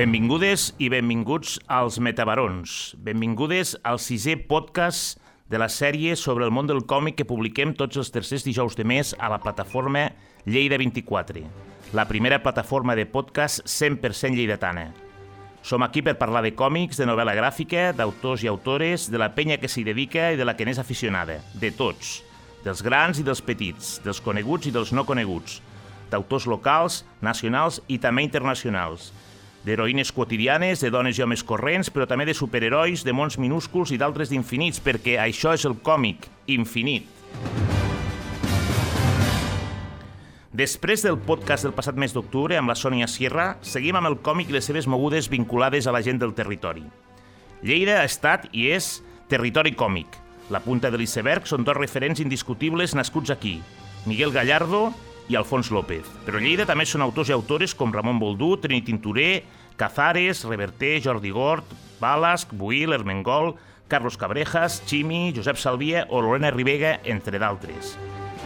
Benvingudes i benvinguts als Metabarons. Benvingudes al sisè podcast de la sèrie sobre el món del còmic que publiquem tots els tercers dijous de mes a la plataforma Lleida 24, la primera plataforma de podcast 100% lleidatana. Som aquí per parlar de còmics, de novel·la gràfica, d'autors i autores, de la penya que s'hi dedica i de la que n'és aficionada, de tots, dels grans i dels petits, dels coneguts i dels no coneguts, d'autors locals, nacionals i també internacionals, d'heroïnes quotidianes, de dones i homes corrents, però també de superherois, de mons minúsculs i d'altres d'infinits, perquè això és el còmic, infinit. Després del podcast del passat mes d'octubre amb la Sònia Sierra, seguim amb el còmic i les seves mogudes vinculades a la gent del territori. Lleida ha estat i és territori còmic. La punta de l'iceberg són dos referents indiscutibles nascuts aquí, Miguel Gallardo i Alfons López. Però Lleida també són autors i autores com Ramon Boldú, Trini Tinturé, Cazares, Reverter, Jordi Gort, Balasc, Buil, Ermengol, Carlos Cabrejas, Chimi, Josep Salvia o Lorena Ribega, entre d'altres.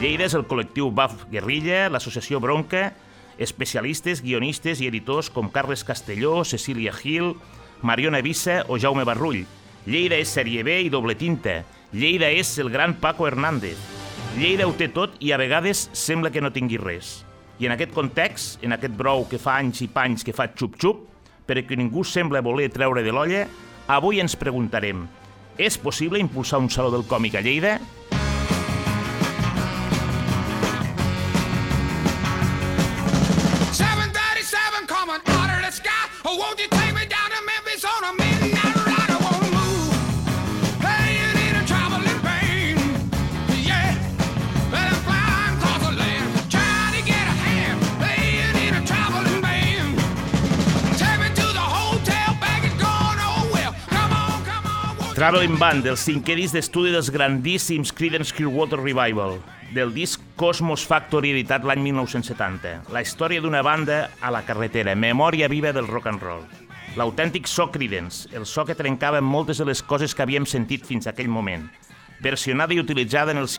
Lleida és el col·lectiu BAF Guerrilla, l'associació Bronca, especialistes, guionistes i editors com Carles Castelló, Cecília Gil, Mariona Vissa o Jaume Barrull. Lleida és sèrie B i doble tinta. Lleida és el gran Paco Hernández. Lleida ho té tot i a vegades sembla que no tingui res. I en aquest context, en aquest brou que fa anys i panys que fa xup-xup, perquè ningú sembla voler treure de l'olla, avui ens preguntarem és possible impulsar un saló del còmic a Lleida? Traveling Band, el cinquè disc d'estudi dels grandíssims Creedence Clearwater Revival, del disc Cosmos Factory editat l'any 1970. La història d'una banda a la carretera, memòria viva del rock and roll. L'autèntic so Creedence, el so que trencava moltes de les coses que havíem sentit fins a aquell moment, versionada i utilitzada en els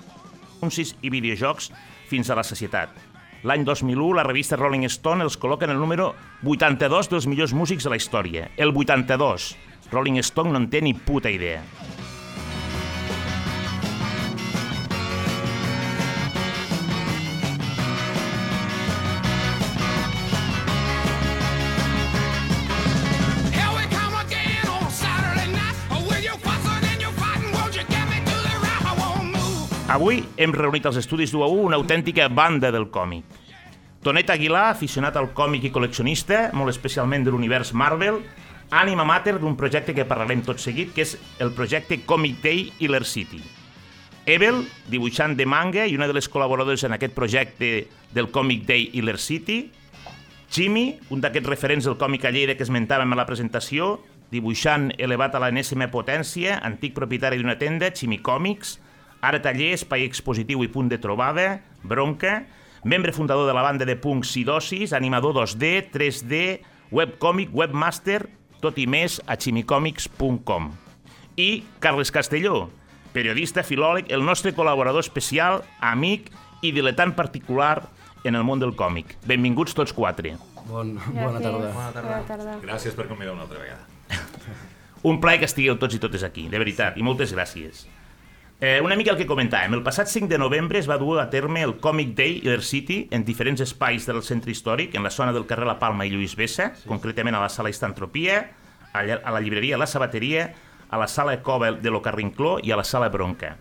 anuncis i videojocs fins a la societat. L'any 2001, la revista Rolling Stone els col·loca en el número 82 dels millors músics de la història. El 82. Rolling Stone no en té ni puta idea. Oh. Avui hem reunit als estudis d'UAU una autèntica banda del còmic. Tonet Aguilar, aficionat al còmic i col·leccionista, molt especialment de l'univers Marvel, ànima mater d'un projecte que parlarem tot seguit, que és el projecte Comic Day Iller City. Ebel, dibuixant de manga i una de les col·laboradores en aquest projecte del Comic Day Iller City. Jimmy, un d'aquests referents del còmic a Lleida que esmentàvem a la presentació, dibuixant elevat a l'enèsima potència, antic propietari d'una tenda, Chimi Comics, ara taller, espai expositiu i punt de trobada, Bronca, membre fundador de la banda de punk Sidosis, animador 2D, 3D, webcòmic, webmaster, tot i més a chimicomics.com. I Carles Castelló, periodista, filòleg, el nostre col·laborador especial, amic i diletant particular en el món del còmic. Benvinguts tots quatre. Bon, bona tarda. Bona tarda. Gràcies per convidar una altra vegada. Un plaer que estigueu tots i totes aquí, de veritat, i moltes gràcies. Eh, una mica el que comentàvem, el passat 5 de novembre es va dur a terme el Comic Day Air City en diferents espais del centre històric, en la zona del carrer La Palma i Lluís Bessa, sí. concretament a la sala Istantropia, a la llibreria La Sabateria, a la sala Cova de lo Carrincló i a la sala Bronca.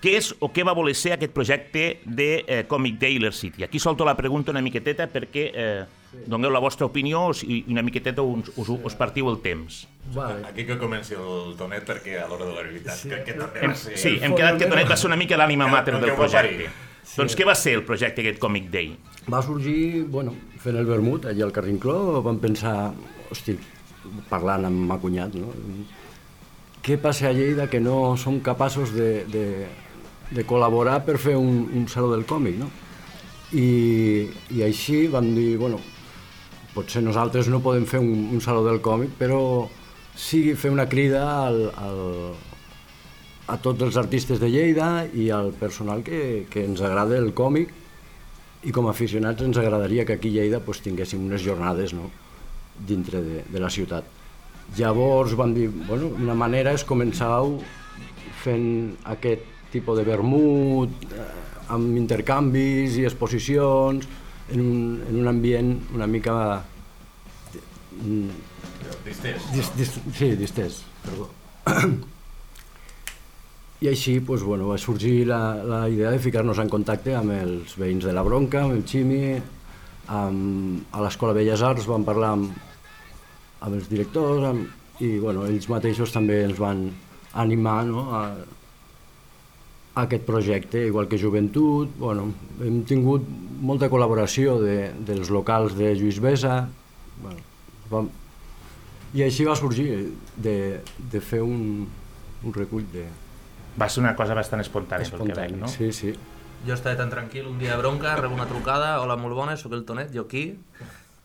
Què és o què va voler ser aquest projecte de eh, Comic Day Air City? Aquí solto la pregunta una miqueteta perquè eh, doneu la vostra opinió i una miqueteta us, us, us partiu el temps. Vale. Aquí que comenci el Tonet perquè a l'hora de la veritat sí. crec que també Hem, va ser... sí, hem quedat que Tonet va ser una mica l'ànima El- mater el del projecte. parir. Doncs què va ser el projecte aquest Comic Day? Va sorgir, bueno, fent el vermut allà al Carrincló, vam pensar, hosti, parlant amb ma cunyat, no? Què passa a Lleida que no som capaços de, de, de col·laborar per fer un, un saló del còmic, no? I, I així vam dir, bueno, potser nosaltres no podem fer un, un saló del còmic, però sí fer una crida al, al, a tots els artistes de Lleida i al personal que, que ens agrada el còmic i com a aficionats ens agradaria que aquí a Lleida pues, tinguéssim unes jornades no? dintre de, de la ciutat. Llavors vam dir, bueno, una manera és començar fent aquest tipus de vermut, eh, amb intercanvis i exposicions, en un, en un ambient una mica... Distès. Dis, dis, sí, distès, perdó. I així pues, bueno, va sorgir la, la idea de ficar-nos en contacte amb els veïns de la Bronca, amb el Ximi, amb, a l'Escola Belles Arts vam parlar amb, amb els directors amb, i bueno, ells mateixos també ens van animar no, a aquest projecte, igual que Joventut. Bueno, hem tingut molta col·laboració de, dels locals de Lluís Besa. Bueno, vam, I així va sorgir de, de fer un, un recull de Va ser una cosa bastant espontània, pel que veig, no? Sí, sí. Jo estava tan tranquil, un dia a bronca, rebo una trucada, hola, molt bona, sóc el Tonet, jo aquí,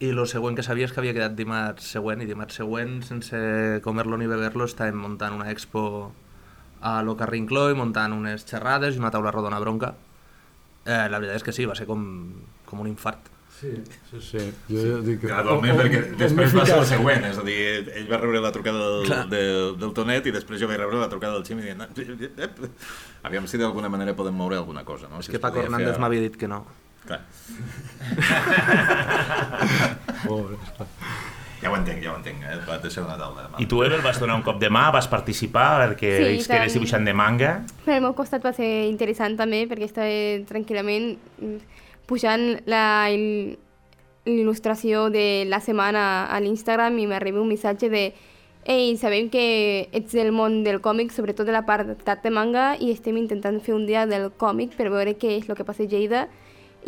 i el següent que sabia és que havia quedat dimarts següent, i dimarts següent, sense comer-lo ni beber-lo, estàvem muntant una expo a lo Carrincló i muntant unes xerrades i una taula rodona bronca. Eh, la veritat és que sí, va ser com, com un infart. Sí, sí, sí. Jo dic, Gradualment, on- perquè on després va ser el següent, és a dir, ell va rebre la trucada del, Clar. del, del Tonet i després jo vaig rebre la trucada del Ximi dient "Ep, aviam si d'alguna manera podem moure alguna cosa, no? És Si que Paco Hernández fer- m'havia dit que no. Clar. Pobre, clar. Ja ho entenc, ja ho entenc, eh? va ser una taula. I tu, Evel, vas donar un cop de mà, vas participar, perquè Sí, ells que eres dibuixant de manga. Per al meu costat va ser interessant també perquè estava tranquil·lament pujant la il- l'il·lustració de la setmana a l'Instagram i m'arriba un missatge de Ei, sabem que ets del món del còmic, sobretot de la part de manga, i estem intentant fer un dia del còmic per veure què és el que passa a Lleida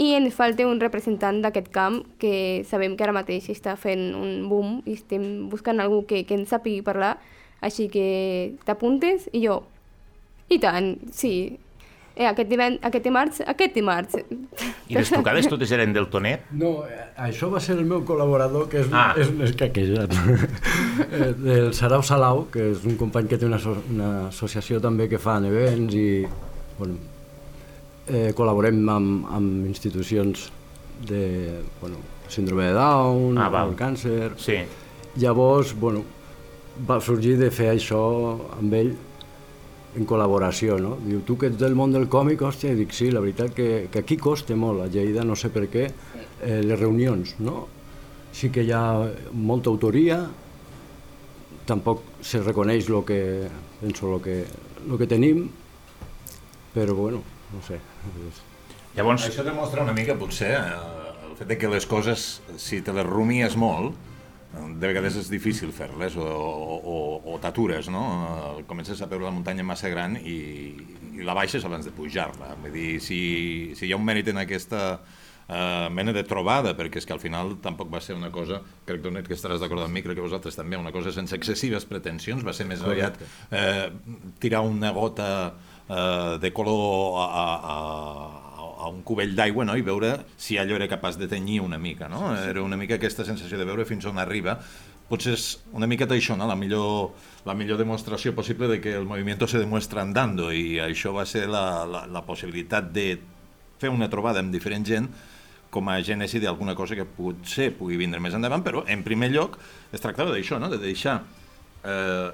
i ens falta un representant d'aquest camp que sabem que ara mateix està fent un boom i estem buscant algú que, que ens sàpigui parlar, així que t'apuntes i jo, i tant, sí. Eh, aquest, divend... aquest dimarts, aquest dimarts. I les trucades totes eren del Tonet. No, eh, això va ser el meu col·laborador, que és, Ah. és, és caquejat, Eh, del Sarau Salau, que és un company que té una, asso una associació també que fan events i bueno, eh, col·laborem amb, amb institucions de bueno, síndrome de Down, Ah, val. el càncer... Sí. Llavors, bueno, va sorgir de fer això amb ell en col·laboració, no? Diu, tu que ets del món del còmic, hòstia, i dic, sí, la veritat que, que aquí costa molt, a Lleida, no sé per què, eh, les reunions, no? Sí que hi ha molta autoria, tampoc se reconeix el que, penso, el que, lo que tenim, però bueno, no sé. És... Llavors, Això demostra una mica, potser, eh, el fet de que les coses, si te les rumies molt, de vegades és difícil fer-les o, o, o, o t'atures, no? Comences a veure la muntanya massa gran i, i la baixes abans de pujar-la. Vull dir, si, si hi ha un mèrit en aquesta eh, mena de trobada, perquè és que al final tampoc va ser una cosa, crec, Donet, que estaràs d'acord amb mi, crec que vosaltres també, una cosa sense excessives pretensions, va ser més aviat eh, tirar una gota eh, de color a, a, a, a un cubell d'aigua no? i veure si allò era capaç de tenyir una mica. No? Era una mica aquesta sensació de veure fins on arriba. Potser és una miqueta això, no? la, millor, la millor demostració possible de que el moviment se demuestra andando i això va ser la, la, la possibilitat de fer una trobada amb diferent gent com a gènesi d'alguna cosa que potser pugui vindre més endavant, però en primer lloc es tractava d'això, no? de deixar eh,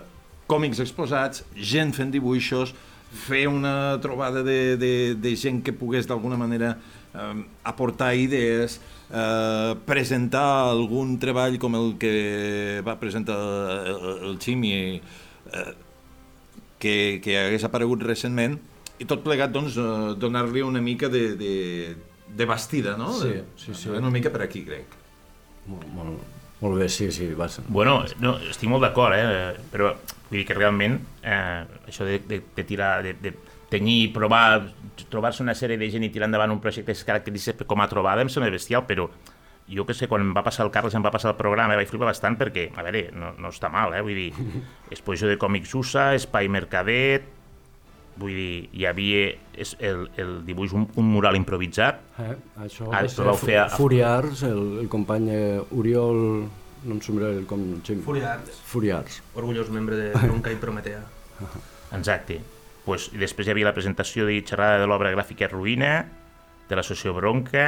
còmics exposats, gent fent dibuixos, fer una trobada de, de, de gent que pogués d'alguna manera eh, aportar idees, eh, presentar algun treball com el que va presentar el, el Ximi, eh, que, que hagués aparegut recentment, i tot plegat, doncs, eh, donar-li una mica de, de, de bastida, no? Sí, sí, sí. Una mica per aquí, crec. Molt, molt, molt bé, sí, sí, va ser. bueno, no, estic molt d'acord, eh? però vull dir que realment eh, això de, de, de tirar, de, de tenir, provar, trobar-se una sèrie de gent i tirar endavant un projecte que es caracteritza com a trobada em sembla bestial, però jo que sé, quan em va passar el Carles, em va passar el programa, vaig flipar bastant perquè, a veure, no, no està mal, eh? vull dir, exposició de còmics USA, Espai Mercadet, vull dir, hi havia és el, el dibuix, un, un mural improvisat, Eh? Això Ah, va ser Fu- fer a- Furiars, el, el company eh, Oriol, no em sembla el com... Xim. Furiars, Furiars. orgullós membre de Bronca i Prometea. Exacte. Pues, I després hi havia la presentació de xerrada de l'obra gràfica Ruïna, de l'associació Bronca,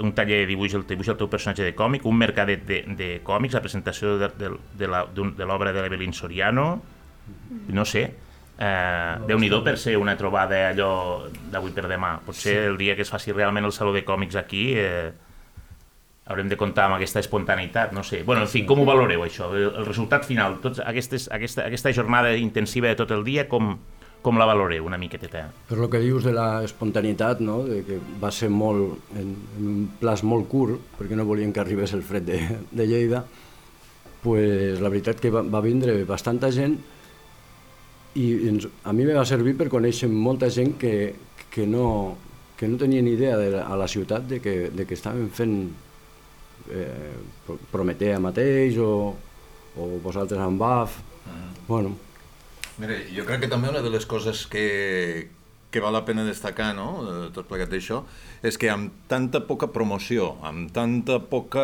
un taller de dibuix, el dibuix del teu personatge de còmic, un mercadet de, de còmics, la presentació de, de, de la- d'un- de l'obra de l'Evelyn Soriano, no sé, eh, Déu-n'hi-do per ser una trobada allò d'avui per demà. Potser sí. el dia que es faci realment el Saló de Còmics aquí eh, haurem de comptar amb aquesta espontaneïtat, no sé. Bueno, en fi, com ho valoreu això? El, el resultat final, tots aquestes, aquesta, aquesta jornada intensiva de tot el dia, com, com la valoreu una miqueteta? Per lo que dius de la espontaneïtat, no? de que va ser molt, en, en un plaç molt curt, perquè no volien que arribés el fred de, de Lleida, pues, la veritat que va, va vindre bastanta gent i ens, a mi me va servir per conèixer molta gent que, que, no, que no tenia ni idea de la, a la ciutat de que, de que estaven fent eh, Pro- Prometea mateix o, o vosaltres amb BAF. Bueno, Mira, jo crec que també una de les coses que, que val la pena destacar, no?, tot plegat d'això, és que amb tanta poca promoció, amb tanta poca,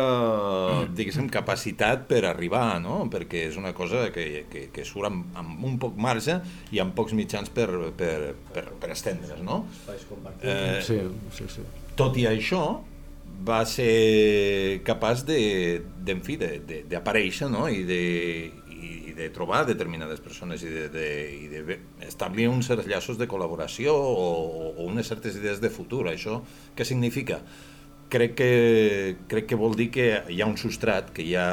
diguéssim, capacitat per arribar, no?, perquè és una cosa que, que, que surt amb, amb un poc marge i amb pocs mitjans per, per, per, per estendre's, no? Eh, sí, sí, sí. tot i això, va ser capaç de, de, en fi, de- de- d'aparèixer no? I, de, de trobar determinades persones i de, de, de uns certs llaços de col·laboració o, o unes certes idees de futur. Això què significa? Crec que, crec que vol dir que hi ha un substrat, que hi ha,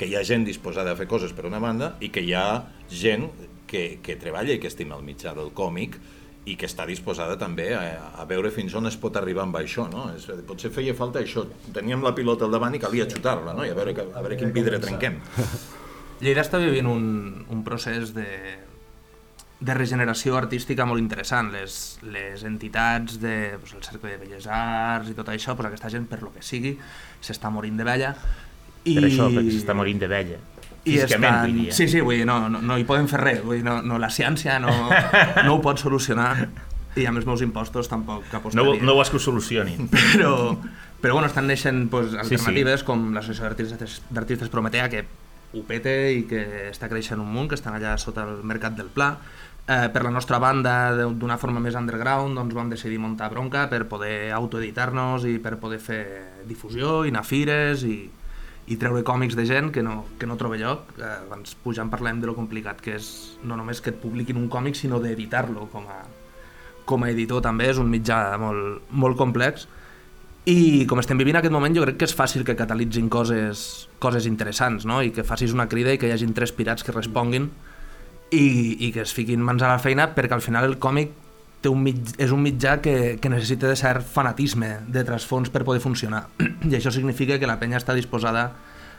que hi ha gent disposada a fer coses per una banda i que hi ha gent que, que treballa i que estima el mitjà del còmic i que està disposada també a, a veure fins on es pot arribar amb això, no? És, potser feia falta això. Teníem la pilota al davant i calia xutar-la, no? I a veure, a veure quin vidre trenquem. Lleida està vivint un, un procés de, de regeneració artística molt interessant. Les, les entitats de, pues, el Cercle de Belles Arts i tot això, pues, aquesta gent, per lo que sigui, s'està morint de vella. I... Per això, perquè s'està morint de vella. I estan... vull dir. eh? Sí, sí, vull dir, no, no, no hi podem fer res. Vull dir, no, no, la ciència no, no ho pot solucionar i amb els meus impostos tampoc No, apostaria. ho- no ho has que ho solucionin. però, però bueno, estan neixent pues, sí. alternatives com l'Associació d'Artistes Prometea, que ho pete i que està creixent un munt, que estan allà sota el Mercat del Pla. Eh, per la nostra banda, d'una forma més underground, doncs vam decidir muntar Bronca per poder autoeditar-nos i per poder fer difusió i anar fires i, i treure còmics de gent que no, que no troba lloc. Eh, abans pujant parlem de lo complicat que és no només que et publiquin un còmic, sinó d'editar-lo com a, com a editor també, és un mitjà molt, molt complex. I com estem vivint aquest moment, jo crec que és fàcil que catalitzin coses, coses interessants, no? I que facis una crida i que hi hagin tres pirats que responguin i, i que es fiquin mans a la feina perquè al final el còmic té un mig, és un mitjà que, que necessita de cert fanatisme de trasfons per poder funcionar. I això significa que la penya està disposada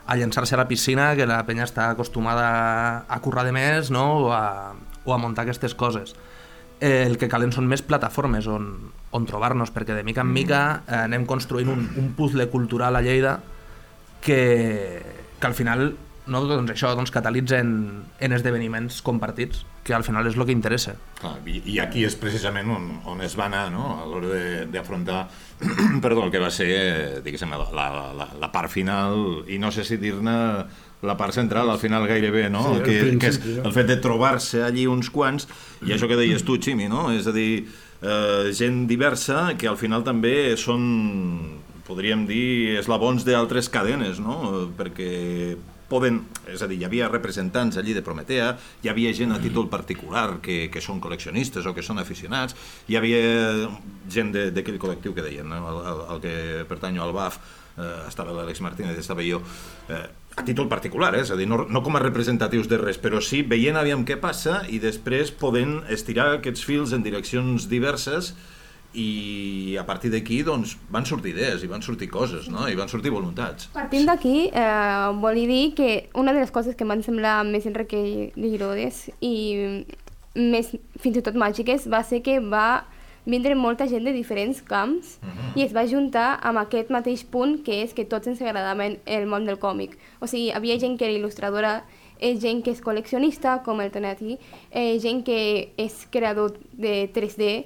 a llançar-se a la piscina, que la penya està acostumada a currar de més no? o, a, o a muntar aquestes coses. Eh, el que calen són més plataformes on, on trobar-nos, perquè de mica en mica eh, anem construint un, un puzzle cultural a Lleida que, que al final no, doncs això doncs catalitzen en esdeveniments compartits, que al final és el que interessa. Clar, i, I aquí és precisament on, on es va anar no? a l'hora de- d'afrontar perdó, el que va ser eh, la, la, la, la part final i no sé si dir-ne la part central, al final gairebé, no? Sí, el que, que és el fet de trobar-se allí uns quants, i això que deies tu, Ximi, no? És a dir, eh, gent diversa que al final també són, podríem dir, eslabons d'altres cadenes, no? Perquè poden, és a dir, hi havia representants allí de Prometea, hi havia gent a títol particular que, que són col·leccionistes o que són aficionats, hi havia gent de- d'aquell col·lectiu que deien, no? el, el, el que pertanyo al BAF, eh, estava l'Àlex Martínez, estava jo, eh, a títol particular, eh? és a dir, no, no com a representatius de res, però sí veient aviam què passa i després podent estirar aquests fils en direccions diverses i a partir d'aquí doncs, van sortir idees i van sortir coses, no? i van sortir voluntats. Partint d'aquí, eh, vol dir que una de les coses que em van semblar més enriquidores i més fins i tot màgiques va ser que va vindre molta gent de diferents camps i es va juntar amb aquest mateix punt que és que tots ens agradaven el món del còmic. O sigui, havia gent que era il·lustradora, eh, gent que és col·leccionista, com el Tonati, eh, gent que és creador de 3D,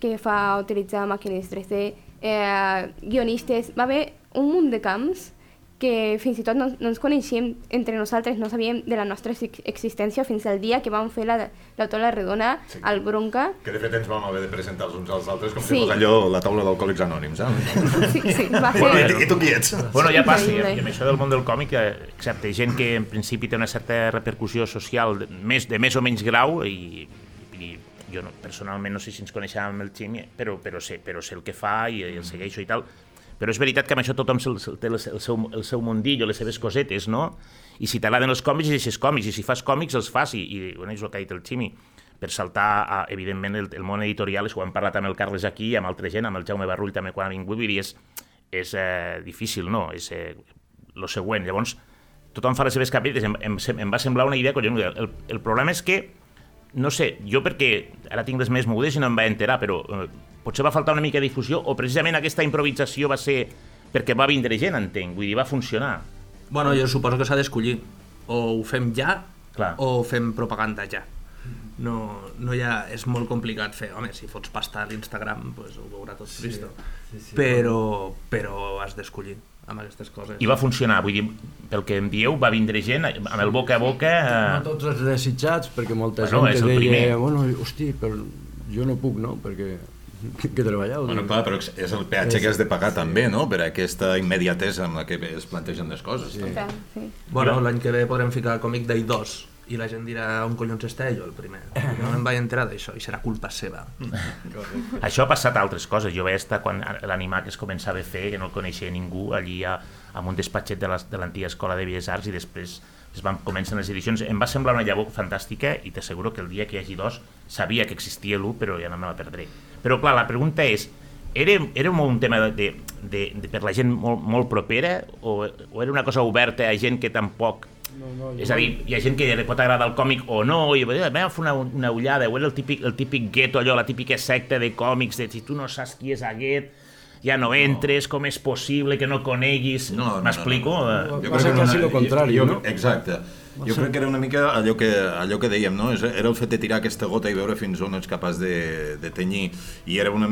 que fa utilitzar màquines 3D, eh, guionistes, va haver un munt de camps que fins i tot no, no ens coneixíem entre nosaltres, no sabíem de la nostra ex- existència fins al dia que vam fer la, La Redona Sí. al Bronca. Que de fet ens vam haver de presentar els uns als altres com Sí. si fos allò la taula d'alcohòlics anònims, eh? Sí, sí, va Bueno, ser... i, I tu qui ets? Bueno, ja passa, i, i amb això del món del còmic, excepte gent que en principi té una certa repercussió social de més, de més o menys grau, i, i jo no, personalment no sé si ens coneixem amb el Ximi, però, però, sé, però sé el que fa i, i el segueixo i tal, però és veritat que amb això tothom té el, seu, el seu mundillo, les seves cosetes, no? I si t'agraden els còmics, llegeixes còmics, i si fas còmics, els fas, i, i bueno, és el que ha dit el Ximi, per saltar, a, evidentment, el, el món editorial, ho hem parlat amb el Carles aquí, amb altra gent, amb el Jaume Barrull també quan ha vingut, vull dir, és, és eh, difícil, no? És eh, lo següent. Llavors, tothom fa les seves capelles, em, em, em va semblar una idea collonuda. El, el problema és que, no sé, jo perquè ara tinc les més mogudes i no em va enterar, però eh, potser va faltar una mica de difusió o precisament aquesta improvisació va ser perquè va vindre gent, entenc, vull dir, va funcionar. Bueno, jo suposo que s'ha d'escollir. O ho fem ja, Clar. o fem propaganda ja. No, no hi ha, és molt complicat fer, home, si fots pasta a l'Instagram, pues ho veurà tot sí, Cristo. Sí, sí, però, però has d'escollir amb aquestes coses. I va funcionar, vull dir, pel que em dieu, va vindre gent amb el boca a boca... No Eh, tots els desitjats, perquè molta Bueno, gent que deia, primer. bueno, hosti, però jo no puc, no?, perquè que treballeu. Bueno, doncs. clar, però és el peatge que has de pagar també, no?, per aquesta immediatesa amb la que es plantegen les coses. Sí. Clar, sí. Bueno, l'any que ve podrem ficar Còmic Day 2 i la gent dirà on collons està jo el primer. No em vaig enterar d'això i serà culpa seva. Això ha passat a altres coses. Jo vaig estar quan l'animar que es començava a fer, que no el coneixia ningú, allí a, amb un despatxet de la- de l'antiga Escola de Belles Arts i després es van començar les edicions. Em va semblar una llavor fantàstica i t'asseguro que el dia que hi hagi dos sabia que existia l'1 però ja no me la perdré. Però clar, la pregunta és, era, era molt un tema de, de, de, de per la gent molt, molt propera o, o era una cosa oberta a gent que tampoc No, no, és a dir, hi ha gent que li pot agradar el còmic o no, i va a fer una, una ullada, o era el típic, el típic gueto, allò, la típica secta de còmics, de si tu no saps qui és aquest, ja no entres, com és possible que no coneguis... No, no, no, M'explico? no, Eh, Jo Va crec ser que era quasi una- lo contrari, jo, no? Exacte. Jo crec que era una mica allò que, allò que dèiem, no? És- Era el fet de tirar aquesta gota i veure fins on ets capaç de, de tenyir. I era una...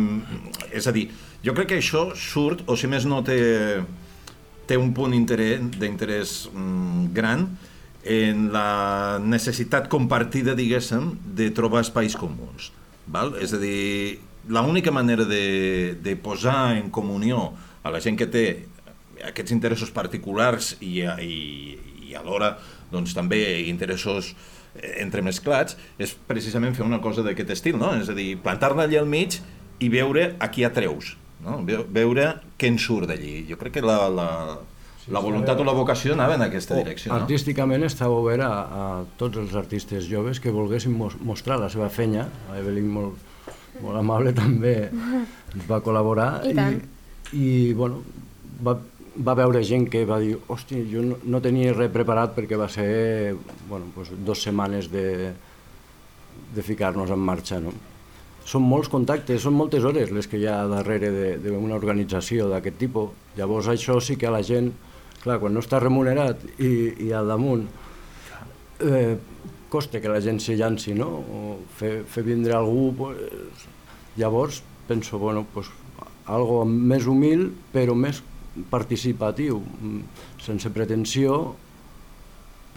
És a dir, jo crec que això surt, o si més no té, té un punt interès- d'interès mm, gran en la necessitat compartida, diguéssim, de trobar espais comuns. Val? És a dir, l'única manera de, de posar en comunió a la gent que té aquests interessos particulars i, a- i, i alhora doncs, també interessos eh, entremesclats és precisament fer una cosa d'aquest estil, no? és a dir, plantar-la allà al mig i veure a qui atreus, no? Ve- veure què en surt d'allí. Jo crec que la, la, la voluntat o la vocació anava en aquesta direcció. No? Artísticament estava obert a, a tots els artistes joves que volguessin mos mostrar la seva fenya. L'Evelyn molt, molt amable també ens va col·laborar I tant. i, i bueno, va, va veure gent que va dir hosti, jo no, no tenia res preparat perquè va ser bueno, pues, dos setmanes de, de ficar-nos en marxa. No? Són molts contactes, són moltes hores les que hi ha darrere de- d'una organització d'aquest tipus. Llavors això sí que a la gent, clar, quan no està remunerat i, i al damunt, eh, costa que la gent s'hi llanci, no? O fer, fer vindre algú, pues, llavors penso, bueno, pues, algo més humil però més participatiu, sense pretensió,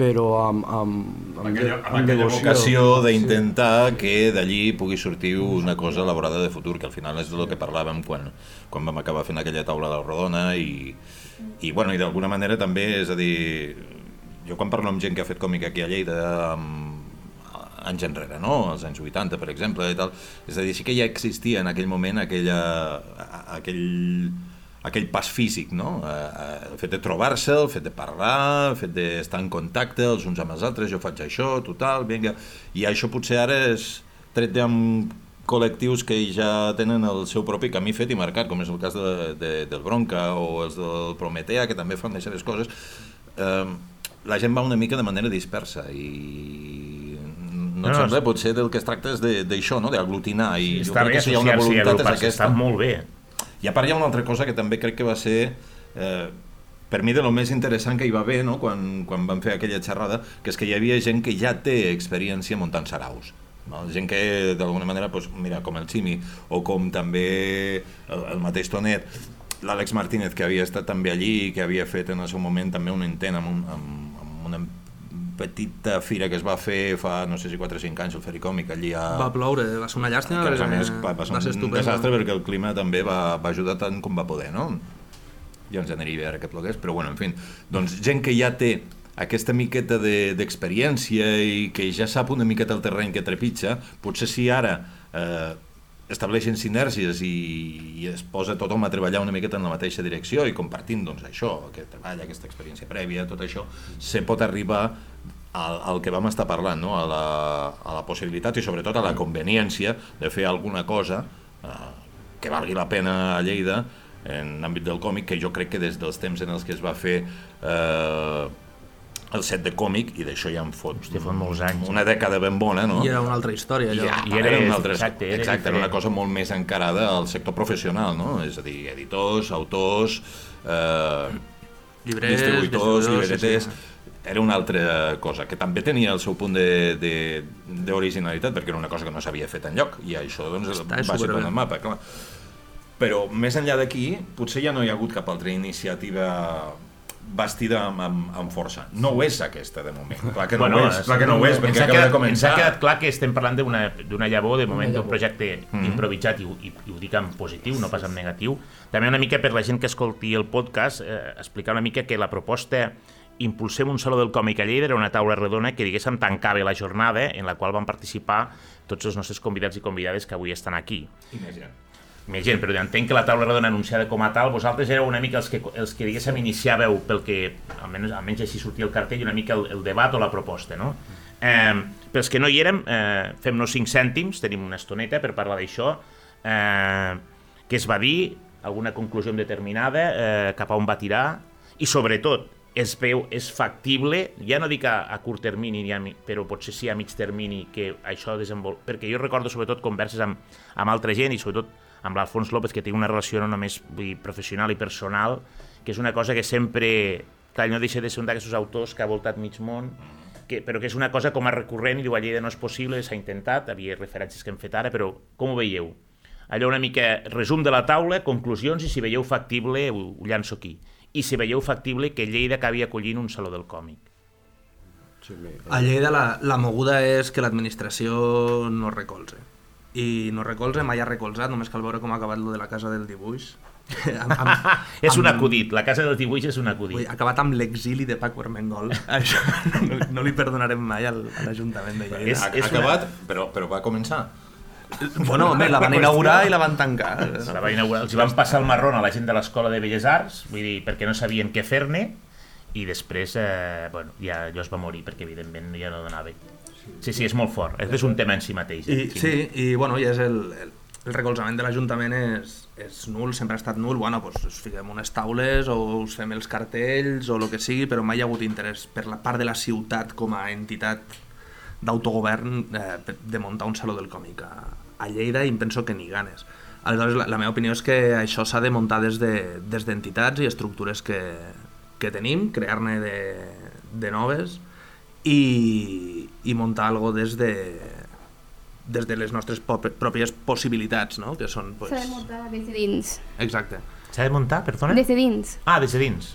però amb, amb, amb aquella, amb aquella vocació d'intentar que d'allí pugui sortir una cosa elaborada de futur, que al final és del que parlàvem quan, quan vam acabar fent aquella taula de la rodona i, i, bueno, i d'alguna manera també, és a dir, jo quan parlo amb gent que ha fet còmic aquí a Lleida, amb, anys enrere, no? als anys 80, per exemple, i tal. És a dir, sí que ja existia en aquell moment aquella, aquell, aquell pas físic, no? Eh, eh, El fet de trobar-se, el fet de parlar, el fet d'estar en contacte els uns amb els altres, jo faig això, total, vinga. I això potser ara és tret amb col·lectius que ja tenen el seu propi camí fet i marcat, com és el cas de, de, del Bronca o els del Prometea, que també fan les seves coses. Eh, la gent va una mica de manera dispersa i no, No, et no, sembla? és- Potser del que es tracta és de- d'això, no? d'aglutinar i jo Està crec que si hi ha una voluntat és aquesta. està molt bé. I a part hi ha una altra cosa que també crec que va ser eh, per mi de lo més interessant que hi va haver no? quan, quan vam fer aquella xerrada, que és que hi havia gent que ja té experiència muntant saraus. No? Gent que d'alguna manera, doncs, mira, com el Ximi o com també el, el mateix Tonet, l'Àlex Martínez, que havia estat també allí que havia fet en el seu moment també un intent amb, un, amb una petita fira que es va fer fa, no sé si 4 o 5 anys, el Fericòmic, allí a... Va ploure, va ser una llàstima. que a més va, va ser un, un estupendo. desastre perquè el clima també va, va ajudar tant com va poder, no? Ja ens aniria a veure què plogués, però bueno, en fi, doncs gent que ja té aquesta miqueta de- d'experiència i que ja sap una miqueta el terreny que trepitja, potser si ara eh, estableixen sinergies i, i es posa tothom a treballar una miqueta en la mateixa direcció i compartint doncs, això, aquest treball, aquesta experiència prèvia, tot això, se pot arribar al, al que vam estar parlant, no? a, la, a la possibilitat i sobretot a la conveniència de fer alguna cosa eh, que valgui la pena a Lleida en l'àmbit del còmic, que jo crec que des dels temps en els que es va fer eh, el set de còmic, i d'això ja em fot, Hòstia, fot molts anys. una dècada ben bona, no? I era una altra història, allò. Ja, I I era- era, una altra, exacte, era exacte, era una cosa molt més encarada al sector professional, no? És a dir, editors, autors, eh, Llibrers, distribuïtors, distribuïdors, llibreters... sí, sí. Era una altra cosa, que també tenia el seu punt de- de- d'originalitat, perquè era una cosa que no s'havia fet enlloc, i això doncs, Està va en el mapa, clar. Però més enllà d'aquí, potser ja no hi ha hagut cap altra iniciativa bastida amb, amb, amb força. No ho és aquesta, de moment. Clar que no ho és, clar que no ho és, perquè acaba de començar. Ens ha quedat clar que estem parlant d'una d'una llavor, de moment, d'un projecte Mhm. improvisat, i, i, i ho dic en positiu, no pas en negatiu. També una mica per la gent que escolti el podcast, eh, explicar una mica que la proposta Impulsem un saló del còmic a Lleida era una taula redona que, diguéssim, tancava la jornada en la qual van participar tots els nostres convidats i convidades que avui estan aquí. I més gent. però entenc que la taula redona anunciada com a tal, vosaltres éreu una mica els que, els que diguéssim, iniciàveu pel que, almenys, almenys així sortia el cartell, una mica el, el debat o la proposta, no? Eh, pels que no hi érem, eh, fem-nos 5 cèntims, tenim una estoneta per parlar d'això, eh, què es va dir, alguna conclusió determinada, eh, cap a on va tirar, i sobretot, es veu, és factible, ja no dic a, a curt termini, ni a, però potser sí a mig termini, que això desenvolupar... Perquè jo recordo sobretot converses amb, amb altra gent i sobretot amb l'Alfons López, que té una relació no només vull dir, professional i personal, que és una cosa que sempre... Clar, no deixa de ser un d'aquests autors que ha voltat mig món, que, però que és una cosa com a recurrent i diu a Lleida no és possible, s'ha intentat, havia referències que hem fet ara, però com ho veieu? Allò una mica resum de la taula, conclusions i si veieu factible, ho, ho llanço aquí. I si veieu factible que Lleida acabi acollint un saló del còmic. A Lleida la, la moguda és que l'administració no recolze. I no recolze, mai ha recolzat, només cal veure com ha acabat lo de la casa del dibuix. amb, amb, És un acudit, la casa del dibuix és un acudit. ha acabat amb l'exili de Paco Armengol. Això no, no li perdonarem mai al, a l'Ajuntament de Lleida. És- és ha una- acabat, però, però va començar. Bueno, home, la van inaugurar i la van tancar. La va inaugurar, els van passar el marrón a la gent de l'Escola de Belles Arts, vull dir, perquè no sabien què fer-ne, i després, eh, bueno, ja allò es va morir, perquè evidentment ja no donava. Sí, sí, és molt fort, és un tema en si mateix. I, eh? sí, i bueno, i és el, el, el recolzament de l'Ajuntament és, és nul, sempre ha estat nul. Bueno, doncs us fiquem unes taules o us fem els cartells o el que sigui, però mai hi ha hagut interès per la part de la ciutat com a entitat d'autogovern eh, de muntar un saló del còmic a, a Lleida i em penso que ni ganes. Aleshores, la, la meva opinió és que això s'ha de muntar des de- des d'entitats de, i estructures que, que tenim, crear-ne de, de noves i, i muntar algo des de, des de les nostres pròpies possibilitats, no? que són... Pues... S'ha de muntar des de dins. Exacte. S'ha de muntar, perdona? Des de dins. Ah, des de dins.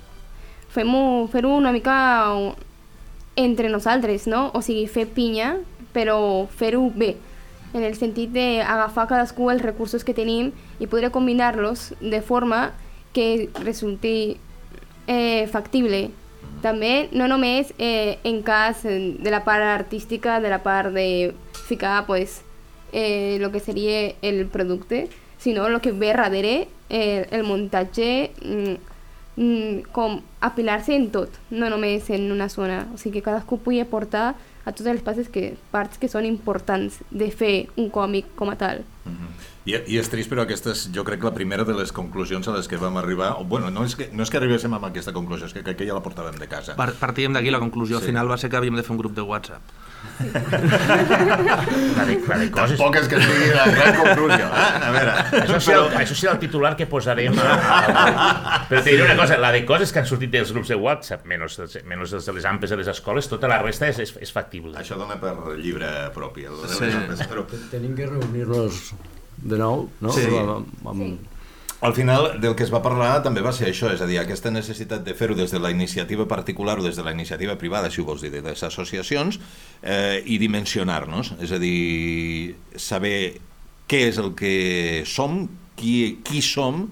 Fem-ho, fer-ho una mica entre nosaltres, no? O sigui, fer pinya, però fer-ho bé, en el sentit d'agafar cadascú els recursos que tenim i poder combinar-los de forma que resulti eh, factible. També, no només eh, en cas de la part artística, de la part de ficar pues, eh, lo que seria el producte, sinó el que ve darrere, eh, el muntatge, mm, mm, com apilar-se en tot, no només en una zona. O sigui que cadascú pugui aportar a totes les parts que, parts que són importants de fer un còmic com a tal. I, I és trist, però aquesta és, jo crec, la primera de les conclusions a les que vam arribar. O, bueno, no és, que, no és que arribéssim amb aquesta conclusió, és que crec que ja la portàvem de casa. Par partíem d'aquí, la conclusió Sí. final va ser que havíem de fer un grup de WhatsApp. La de, la de coses... Tampoc és que sigui la gran conclusió. Eh? A veure, Això serà, el, això serà el titular que posarem a, a, Però te diré una cosa, la de coses que han sortit dels grups de WhatsApp, menys menys els de les ampes de les escoles, tota la resta és, és, és factible. això dona per llibre propi. El Sí. però, Tenim que reunir-nos de nou, no? Sí. Amb, amb, al final del que es va parlar també va ser això, és a dir, aquesta necessitat de fer-ho des de la iniciativa particular o des de la iniciativa privada, si ho vols dir, de les associacions, eh, i dimensionar-nos, és a dir, saber què és el que som, qui, qui som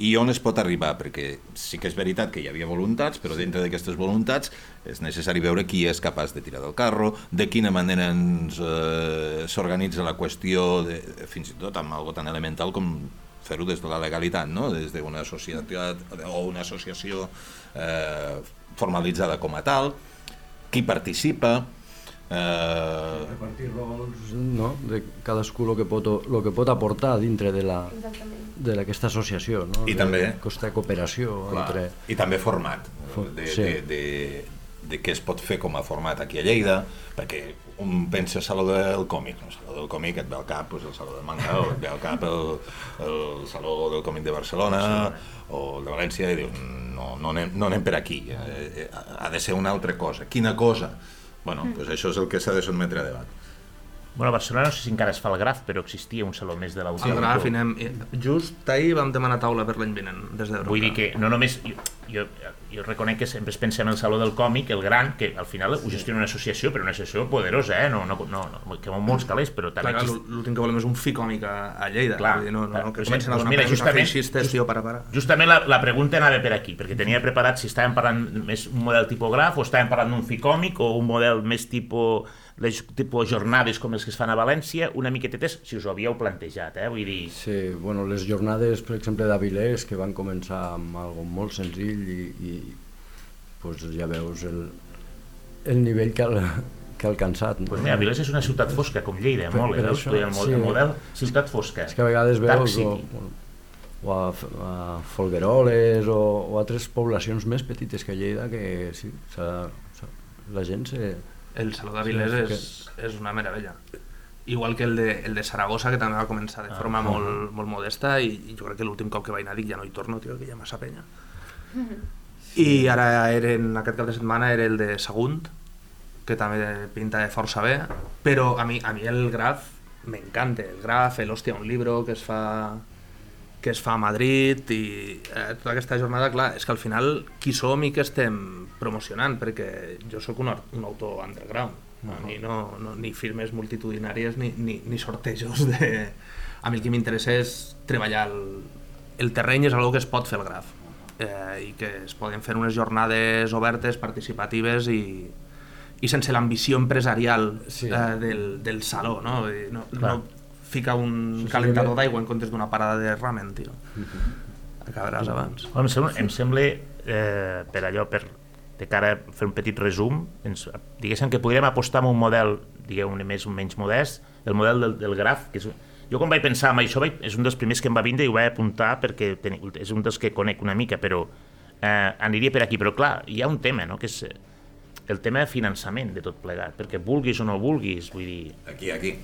i on es pot arribar, perquè sí que és veritat que hi havia voluntats, però dintre d'aquestes voluntats és necessari veure qui és capaç de tirar del carro, de quina manera ens eh, s'organitza la qüestió, de, fins i tot amb algo tan elemental com fer-ho des de la legalitat, no? des d'una societat o una associació eh, formalitzada com a tal, qui participa, eh, repartir rols no? de cadascú el que, pot, lo que pot aportar dintre de la de aquesta associació no? I de, també- aquesta cooperació clar, entre i també format, For- de, sí. de, de, de què es pot fer com a format aquí a Lleida, perquè un pensa Saló del Còmic, no? Saló del Còmic et ve al cap pues, el Saló del Manga, o et ve al cap el, el Saló del Còmic de Barcelona, o el de València, i dius, no, no, anem, no anem per aquí, eh, eh, ha de ser una altra cosa. Quina cosa? Bueno, pues això és el que s'ha de sotmetre a debat. Bueno, a Barcelona no sé si encara es fa el graf, però existia un saló més de l'autor. El graf, i anem... Just ahir vam demanar taula per l'any vinent, des d'Europa. Vull dir que no només... Jo, jo, reconec que sempre es pensa en el Saló del Còmic, el gran, que al final ho gestiona una associació, però una associació poderosa, eh? No, no, no, no que amb molts calés, però també... Clar, exist- l'últim que volem és un fi còmic a, a Lleida. Clar. Vull dir, no, no, no, que Doncs comencen a doncs donar mira, justament- feixistes, tio, para, para. Justament la, la pregunta anava per aquí, perquè tenia preparat si estàvem parlant més un model tipograf o estàvem parlant d'un ficòmic o un model més tipus les tipus jornades com els que es fan a València, una miquetetes, si us ho havíeu plantejat, eh? Vull dir, Sí, bueno, les jornades, per exemple, d'Avilés, que van començar amb algo molt senzill i, i pues, ja veus el, el nivell que ha, que ha alcançat. No? pues mira, Vilés és una ciutat fosca, com Lleida, Per- molt, per eh? Veus? això, el, sí. el model ciutat fosca. És que a vegades veus o, o, a, a Folgueroles o, o altres poblacions més petites que Lleida que sí, s'ha- la gent se... El Saló d'Avilés Sí, és, és una meravella. Igual que el de, el de Saragossa, que també va començar de forma molt, molt modesta, i, i jo crec que l'últim cop que vaig anar dic ja no hi torno, tio, que hi ha massa penya. I ara eren, aquest cap de setmana era el de Sagunt, que també pinta de força bé, però a mi, a mi el graf m'encanta, el graf, el hòstia, un libro que es fa que es fa a Madrid i eh, tota aquesta jornada, clar, és que al final qui som i què estem promocionant, perquè jo sóc un, un autor underground, a mi no, no, ni firmes multitudinàries ni, ni, ni sortejos de... A mi el que m'interessa és treballar el, el terreny, és algo que es pot fer el graf eh, i que es poden fer unes jornades obertes, participatives i, i sense l'ambició empresarial Sí. eh, del, del saló, no? No, Clar. no fica un sí, calentador que- d'aigua en comptes d'una parada de ramen, tio. Acabaràs abans. Em sembla, em sembla eh, per allò, per de cara a fer un petit resum, ens, diguéssim que podríem apostar en un model, digueu, més o menys modest, el model del, del graf, que és, jo quan vaig pensar en això, vaig, és un dels primers que em va vindre i ho vaig apuntar perquè ten, és un dels que conec una mica, però eh, aniria per aquí. Però clar, hi ha un tema, no?, que és eh, el tema de finançament de tot plegat, perquè vulguis o no vulguis, vull dir, Aquí, aquí.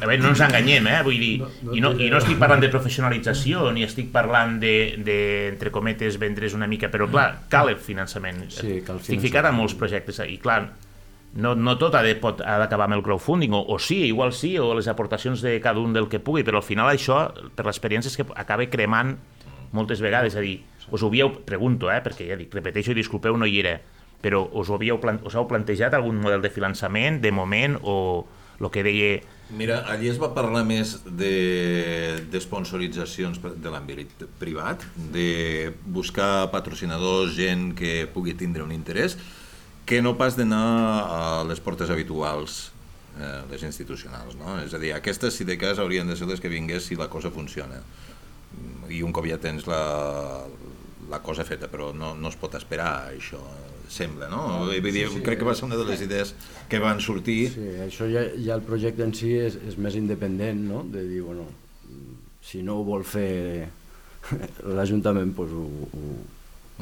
a veure, no ens enganyem, eh? Vull dir, No, no i, no, i no estic parlant de professionalització, ni estic parlant de, de entre cometes, vendre's una mica, però clar, cal el finançament. Sí, cal estic ficat en molts projectes, i clar, no, no tot ha d'acabar amb el crowdfunding, o, o sí, igual sí, o les aportacions de cada un del que pugui, però al final això, per l'experiència, és que acaba cremant moltes vegades, és a dir, us ho havíeu, pregunto, eh, perquè ja dic, repeteixo i disculpeu, no hi era, però us, ho havíeu, us heu plantejat algun model de finançament, de moment, o el que deia Mira, allí es va parlar més de, de sponsoritzacions de l'àmbit privat, de buscar patrocinadors, gent que pugui tindre un interès, que no pas d'anar a les portes habituals, eh, les institucionals. No? És a dir, aquestes, si de cas, haurien de ser les que vingués si la cosa funciona. I un cop ja tens la, la cosa feta, però no, no es pot esperar això, sembla, no? Vull dir, sí, crec que va ser una de les idees que van sortir Sí, això ja, ja el projecte en si és, és més independent, no? De dir, bueno, si no ho vol fer l'Ajuntament, doncs ho, ho,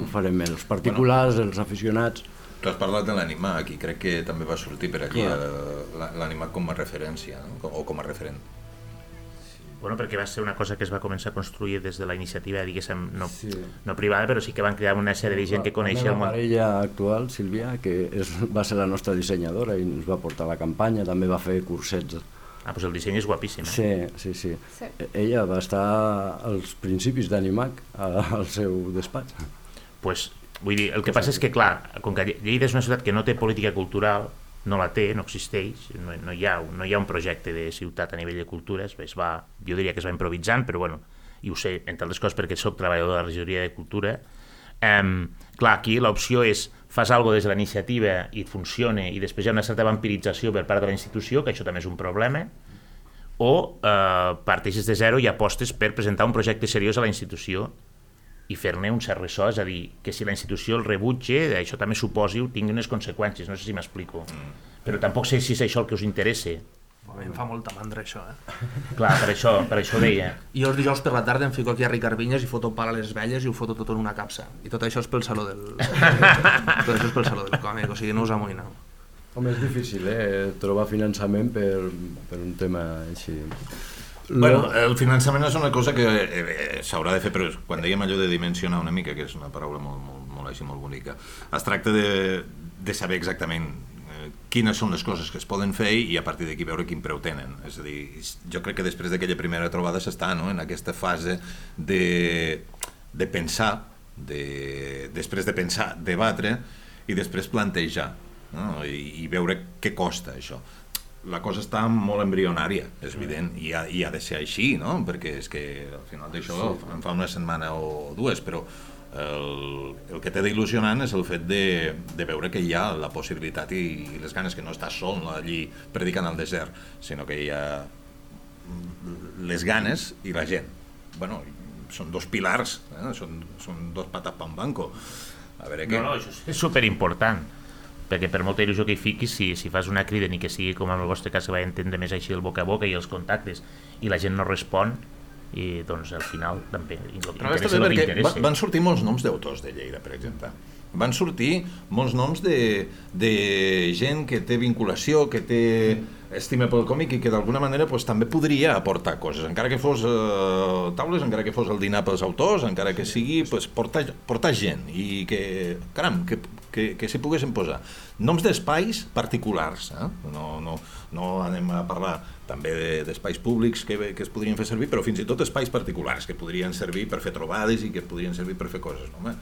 ho farem més. Els particulars, els aficionats... Tu has parlat de l'animat, aquí crec que també va sortir per aquí Clar. eh, la- l'animat com a referència, no? O com a referent. Bueno, perquè va ser una cosa que es va començar a construir des de la iniciativa, diguéssim, no, Sí. no privada, però sí que van crear una sèrie de gent que coneixia La el món. parella actual, Sílvia, que és, va ser la nostra dissenyadora i ens va portar la campanya, també va fer cursets Ah, doncs el disseny és guapíssim, eh? Sí, sí, sí. Sí. E- Ella va estar als principis d'Animac al seu despatx. pues, vull dir, el que passa és que, clar, com que Lleida és una ciutat que no té política cultural, no la té, no existeix, no, no, hi, ha, no hi ha un projecte de ciutat a nivell de cultures, es va, jo diria que es va improvisant, però bueno, i ho sé, entre altres coses perquè sóc treballador de la regidoria de cultura, um, clar, aquí l'opció és fas alguna des de la iniciativa i funciona i després hi ha una certa vampirització per part de la institució, que això també és un problema, o eh, parteixes de zero i apostes per presentar un projecte seriós a la institució i fer-ne un cert ressò, és a dir, que si la institució el rebutge, això també suposi o tingui unes conseqüències, no sé si m'explico. Però tampoc sé si és això el que us interessa. A mi em fa molta mandra això, eh? Clar, per això, per això deia. Jo els dijous per la tarda em fico aquí a Ricard Vinyes i foto pal a les velles i ho foto tot en una capsa. I tot això és pel saló del... tot això és pel saló del còmic, o sigui, no us amoïneu. Home, és difícil, eh? Trobar finançament per, per un tema així. Bueno, el finançament és una cosa que eh, eh, s'haurà de fer, però quan dèiem allò de dimensionar una mica, que és una paraula molt, molt, molt, així, molt bonica, es tracta de, de saber exactament eh, quines són les coses que es poden fer i a partir d'aquí veure quin preu tenen. És a dir, jo crec que després d'aquella primera trobada s'està no? en aquesta fase de, de pensar, de, després de pensar, debatre i després plantejar no? I, i veure què costa això la cosa està molt embrionària, és evident, i ha, i ha de ser així, no? Perquè és que al final d'això sí. en fa una setmana o dues, però el, el que té d'il·lusionant és el fet de, de veure que hi ha la possibilitat i, i les ganes, que no estàs sol allí predicant al desert, sinó que hi ha les ganes i la gent. bueno, són dos pilars, eh? són, són dos patas pa un banco. A veure què... No, no, això és superimportant perquè per molta il·lusió que hi fiquis, si, si fas una crida ni que sigui com en el vostre cas que va entendre més així el boca a boca i els contactes i la gent no respon i doncs al final també Però interessa, bé el que perquè interessa. van sortir molts noms d'autors de Lleida, per exemple. Van sortir molts noms de, de gent que té vinculació, que té estima pel còmic i que d'alguna manera pues, també podria aportar coses, encara que fos eh, taules, encara que fos el dinar pels autors, encara que sigui pues, portar, portar gent i que, caram, que, que, que s'hi poguessin posar. Noms d'espais particulars, eh? no, no, no anem a parlar també de- d'espais públics que, que es podrien fer servir, però fins i tot espais particulars que podrien servir per fer trobades i que podrien servir per fer coses. No? home?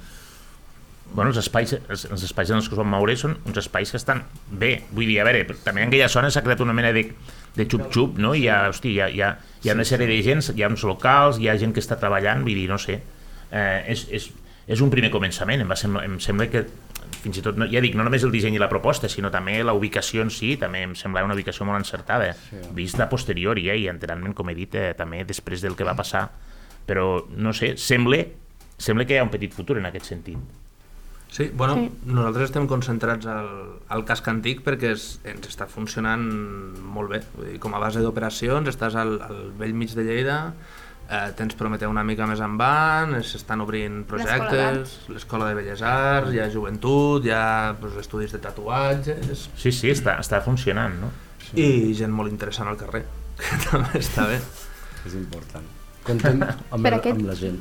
Bueno, els espais, els, els espais en els que es van moure són uns espais que estan bé. Vull dir, a veure, també en aquella zona s'ha creat una mena de, de xup-xup, no? Hi ha, hosti, hi ha, hi ha, hi ha una sèrie de gent, hi ha uns locals, hi ha gent que està treballant, vull dir, no sé. Eh, és, és, és un primer començament, em, va sembla, em sembla que fins i tot, no, ja dic, no només el disseny i la proposta, sinó també la ubicació en si, també em sembla una ubicació molt encertada, sí. vist a posteriori, eh, i enterament, com he dit, eh, també després del que va passar. Però, no sé, sembla, sembla que hi ha un petit futur en aquest sentit. Sí, bueno, Sí. sí. nosaltres estem concentrats al, al casc antic perquè es, ens està funcionant molt bé. Vull dir, com a base d'operacions, estàs al, al vell mig de Lleida, eh, tens Prometeu una mica més en van, s'estan obrint projectes, l'Escola de Belles Arts, hi ha joventut, hi ha pues, estudis de tatuatges Sí, sí, està, està funcionant, no? i gent molt interessant al carrer, que també està bé. És important. Contem amb, Per aquest- amb la gent.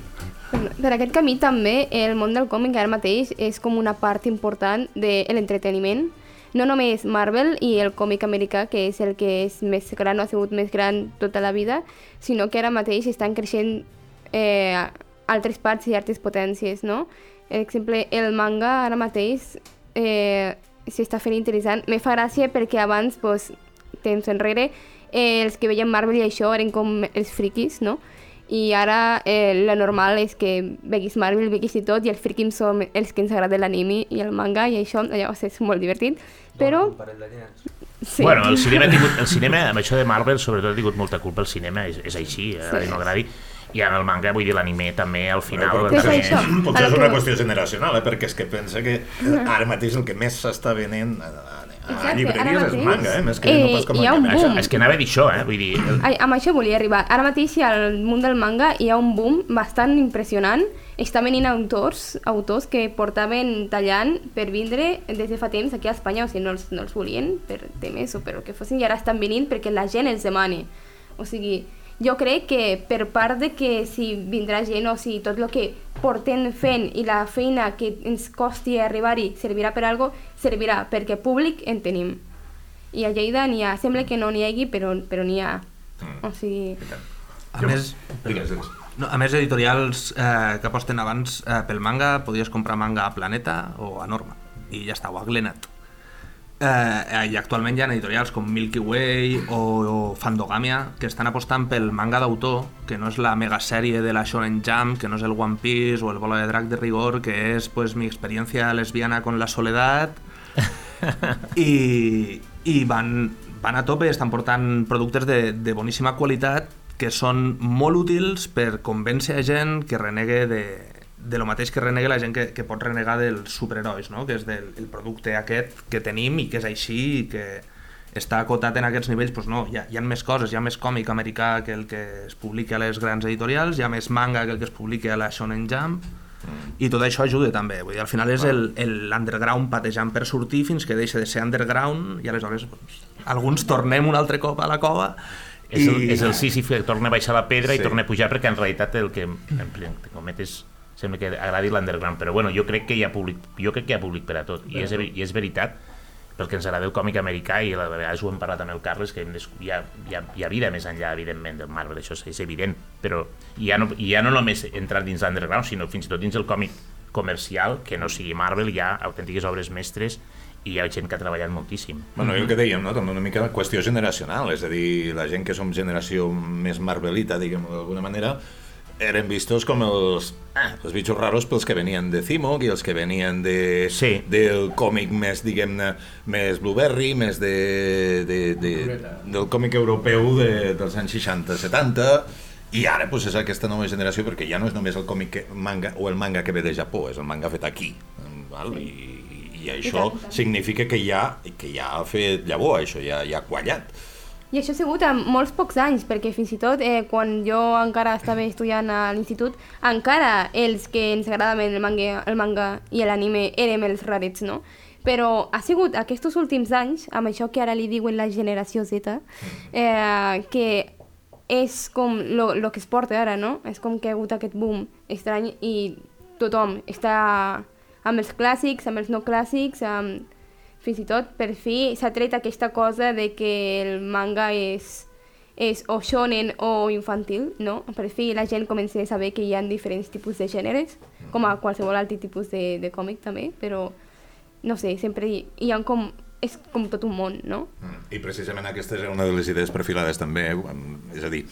Per, per aquest camí també el món del còmic ara mateix és com una part important de l'entreteniment. No només Marvel i el còmic americà, que és el que és més gran o ha sigut més gran tota la vida, sinó que ara mateix estan creixent eh, altres parts i altres potències, no? Per exemple, el manga ara mateix eh, s'està fent interessant. Me fa gràcia perquè abans, pues, temps enrere, eh, els que veien Marvel i això eren com els friquis, no? I ara eh, la normal és que veguis Marvel, veguis i tot, i els friquis som els que ens agrada l'anime i el manga, i això llavors és molt divertit. Però, sí. Bueno, el cinema, ha tingut, el cinema, amb això de Marvel, sobretot ha tingut molta culpa el cinema, és, és així, agradi o no agradi. I amb el manga, vull dir, l'anime també, al final... Però, És també, això. Potser és una qüestió generacional, eh? perquè és que pensa que ara mateix el que més s'està venent a, a, a Exacte, ara llibreries és mateix, manga, eh? més que eh, no pas com hi ha a un boom. És que anava a dir això, eh? Vull dir, el, Ai, amb això volia arribar. Ara mateix al món del manga hi ha un boom bastant impressionant. Està venint autors, autors que portaven tallant per vindre des de fa temps aquí a Espanya, o sigui, no els, no els volien per temes o per el que fossin, i ara estan venint perquè la gent els demana. O sigui, jo crec que per part de que si vindrà gent o si tot el que portem fent i la feina que ens costi arribar-hi servirà per algo, servirà perquè públic en tenim. I a Lleida n'hi ha, sembla que no n'hi hagi, però, però n'hi ha. Mm. O sigui, A més, Digues, digues. no, a més editorials eh, que aposten abans eh, pel manga, podies comprar manga a Planeta o a Norma, i ja està, o a Glenat. Eh, I actualment hi ha editorials com Milky Way o, o Fandogamia que estan apostant pel manga d'autor, que no és la mega sèrie de la Shonen Jump, que no és el One Piece o el Bola de Drac de rigor, que és pues, mi experiencia lesbiana con la soledad, i, i van, van a tope, estan portant productes de, de boníssima qualitat que són molt útils per convèncer a gent que renegue de, de lo mateix que renegue la gent que, que pot renegar dels superherois, no? que és del el producte aquest que tenim i que és així i que està acotat en aquests nivells, doncs no, hi ha, hi ha més coses, hi ha més còmic americà que el que es publica a les grans editorials, hi ha més manga que el que es publica a la Shonen Jump, i tot això ajuda també, vull dir, al final és el- el- l'underground patejant per sortir fins que deixa de ser underground i aleshores doncs, alguns tornem un altre cop a la cova És el, i- és el Sísif que torna a baixar la pedra Sí. i torna a pujar perquè en realitat el que en plen- te cometes sembla que agradi l'underground, però bueno, jo crec que hi ha públic, jo crec que hi ha públic per a tot, i és, i és veritat, perquè ens agrada el còmic americà i a vegades ho hem parlat amb el Carles, que hi ha, hi, ha, hi ha vida més enllà, evidentment, del Marvel, això és, és evident, però ja no, ja no només entrar dins l'underground, sinó fins i tot dins el còmic comercial, que no sigui Marvel, hi ha autèntiques obres mestres i hi ha gent que ha treballat moltíssim. Bueno, i el que dèiem, no? també una mica qüestió generacional, és a dir, la gent que som generació més marvelita, diguem d'alguna manera, eren vistos com els, ah, els bitxos raros pels que venien de Cimoc i els que venien de, Sí. del còmic més, diguem-ne, més blueberry, més de, de, de, del còmic europeu de, dels anys 60-70, i ara pues, és aquesta nova generació perquè ja no és només el còmic que, manga o el manga que ve de Japó, és el manga fet aquí. Val? I, i això tant, i tant. significa que ja, que ja ha fet llavor, això ja, ja ha quallat. I això ha sigut en molts pocs anys, perquè fins i tot eh, quan jo encara estava estudiant a l'institut, encara els que ens agradaven el manga, el manga i l'anime érem els rarets, no? Però ha sigut aquests últims anys, amb això que ara li diuen la generació Z, eh, que és com lo que es porta ara, no? És com que ha hagut aquest boom estrany i tothom està amb els clàssics, amb els no clàssics, amb... fins i tot per fi s'ha tret aquesta cosa de que el manga és, és o shonen o infantil, no? Per fi la gent comença a saber que hi ha diferents tipus de gèneres, com a qualsevol altre tipus de, de còmic també, però no sé, sempre hi, hi ha com... és com tot un món, no? I precisament aquesta és una de les idees perfilades també, eh? és a dir,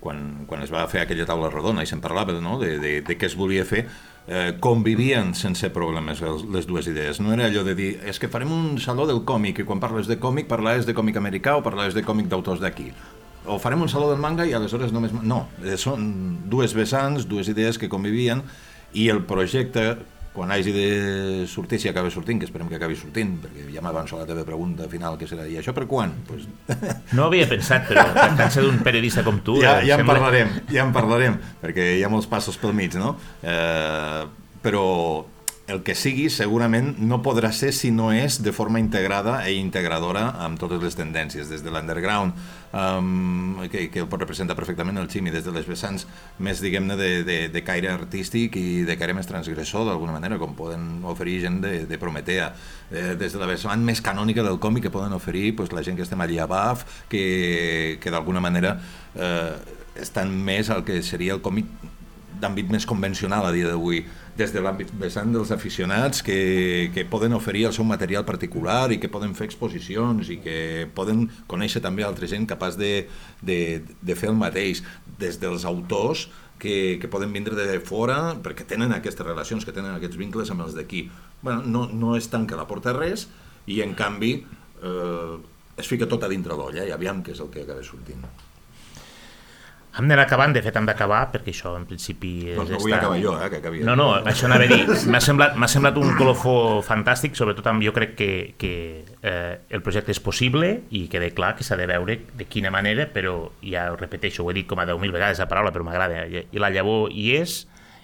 quan, quan es va fer aquella taula rodona i se'n parlava no? de, de, de què es volia fer, eh, convivien sense problemes les dues idees. No era allò de dir, és que farem un saló del còmic i quan parles de còmic parlaves de còmic americà o parlaves de còmic d'autors d'aquí. O farem un saló del manga i aleshores només... No, eh, són dues vessants, dues idees que convivien i el projecte quan hagi de sortir, si acaba sortint, que esperem que acabi sortint, perquè ja m'avanço a la teva pregunta final, que serà, i això per quan? Pues, No havia pensat, però tractant-se d'un periodista com tu... ja, em ja en sembla- parlarem, ja en parlarem, perquè hi ha molts passos pel mig, no? Eh, però el que sigui segurament no podrà ser si no és de forma integrada i integradora amb totes les tendències, des de l'underground, um, que, que el pot representar perfectament el Ximi, des de les vessants més, diguem-ne, de, de, de caire artístic i de caire més transgressor, d'alguna manera, com poden oferir gent de, de Prometea, eh, des de la vessant més canònica del còmic que poden oferir pues, la gent que estem allà a BAF, que, que d'alguna manera eh, estan més al que seria el còmic d'àmbit més convencional a dia d'avui, des de l'àmbit vessant dels aficionats que, que poden oferir el seu material particular i que poden fer exposicions i que poden conèixer també altra gent capaç de, de, de fer el mateix, des dels autors que, que poden vindre de fora perquè tenen aquestes relacions, que tenen aquests vincles amb els d'aquí. Bueno, no, no es tanca la porta res i en canvi eh, es fica tot a dintre l'olla i aviam què és el que acaba sortint. Hem d'anar acabant, de fet hem d'acabar, perquè això en principi... és Doncs no vull estar- acabar jo, eh, que acabi. No, no, això anava a dir. M'ha semblat, m'ha semblat un colofó fantàstic, sobretot amb, jo crec que, que eh, el projecte és possible i queda clar que s'ha de veure de quina manera, però ja ho repeteixo, ho he dit com a 10.000 vegades la paraula, però m'agrada. I, la llavor hi és,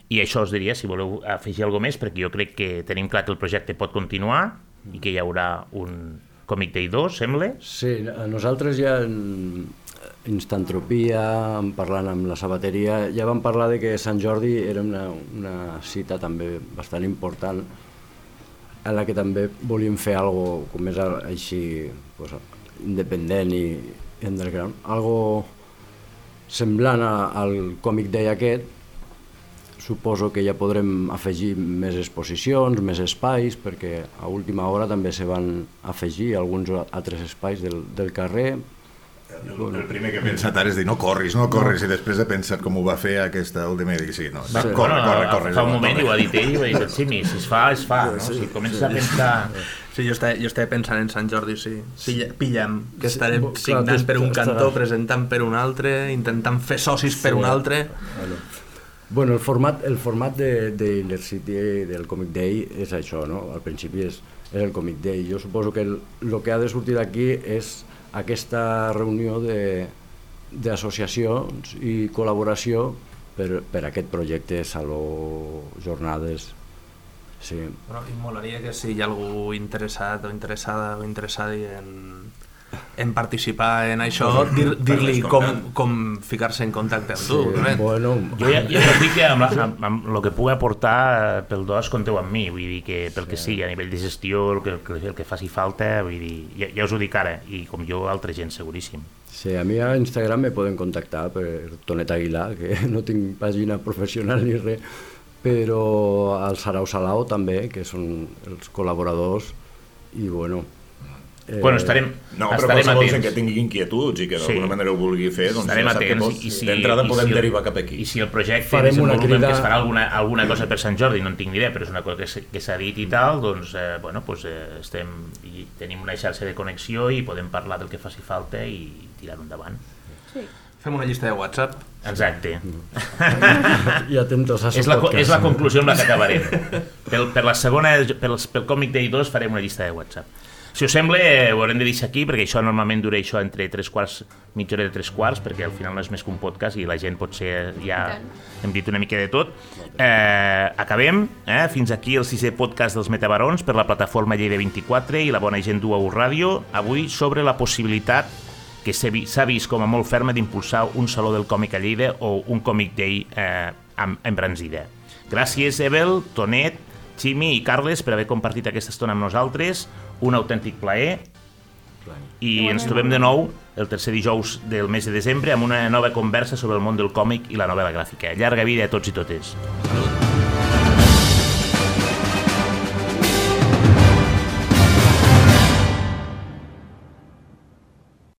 i això us diria, si voleu afegir alguna més, perquè jo crec que tenim clar que el projecte pot continuar i que hi haurà un còmic Day 2, sembla. Sí, a nosaltres ja en Instantropia, parlant amb la sabateria, ja vam parlar de que Sant Jordi era una, una cita també bastant important en la que també volíem fer algo com més així, pues, independent i underground. Algo semblant a, al còmic day aquest, suposo que ja podrem afegir més exposicions, més espais, perquè a última hora també se van afegir alguns altres espais del, del carrer. El, el primer que he pensat ara és dir no corris, no corris, i després he pensat com ho va fer aquesta última i dic sí, no, Va, corre, bueno, corre, corre. fa un moment corre. i ho ha dit ell, i ha dit el Ximi, si es fa, es fa, no? Si comences a pensar... Sí, jo estava, jo estava pensant en Sant Jordi, sí. Pilla, pillem, que Sí, estarem bo- clar, signant per un estarà- cantó, presentant per un altre, intentant fer socis per un altre. Bueno, bueno el format, el format de, de Inner City del Comic Day és això, no? Al principi és, és el Comic Day. Jo suposo que el, el que ha de sortir d'aquí és aquesta reunió d'associacions i col·laboració per, per aquest projecte Saló Jornades. Sí. Bueno, I molaria que si hi ha algú interessat o interessada o interessada en, en participar en això, dir- dir-li com, com ficar-se en contacte amb tu. Bueno, Jo ja, ja et dic que amb, la, amb, amb el que pugui aportar eh, pel dos compteu amb mi, vull dir que pel que sigui, a nivell de gestió, el que, el que, el que faci falta, vull dir, ja, ja us ho dic ara, i com jo, altra gent, seguríssim. Sí, a mi a Instagram me poden contactar per Tonet Aguilar, que no tinc pàgina professional ni res, però al Sarau Salao també, que són els col·laboradors, i bueno... Eh, Bueno, estarem, No, però estarem qualsevol gent atents. que tingui inquietuds i que Sí. d'alguna manera ho vulgui fer, doncs Estarem ja atents i si, d'entrada podem si el- derivar cap aquí. I si el projecte Farem una crida- que es farà alguna, alguna cosa per Sant Jordi, no en tinc ni idea, però és una cosa que s'ha- que s'ha dit i tal, doncs, eh, bueno, doncs, eh, estem, i tenim una xarxa de connexió i podem parlar del que faci falta i tirar-ho endavant. Sí. Fem una llista de WhatsApp. Exacte. I atentos a És la, co- és la conclusió amb la que acabarem. Pel, per la segona, pel, pel Còmic Day 2 farem una llista de WhatsApp. Si us sembla, eh, ho haurem de deixar aquí, perquè això normalment dura això entre tres quarts, mitja hora de tres quarts, perquè al final no és més que un podcast i la gent potser ja hem dit una mica de tot. Eh, acabem, eh? fins aquí el sisè podcast dels Metabarons per la plataforma Lleida 24 i la bona gent d'UAU Ràdio, avui sobre la possibilitat que s'ha vi- s'ha vist com a molt ferma d'impulsar un saló del còmic a Lleida o un Còmic Day eh, amb, en Branzida. Gràcies, Ebel, Tonet, Ximi i Carles per haver compartit aquesta estona amb nosaltres. Un autèntic plaer. I ens trobem de nou el tercer dijous del mes de desembre amb una nova conversa sobre el món del còmic i la novel·la gràfica. Llarga vida a tots i totes. Salut.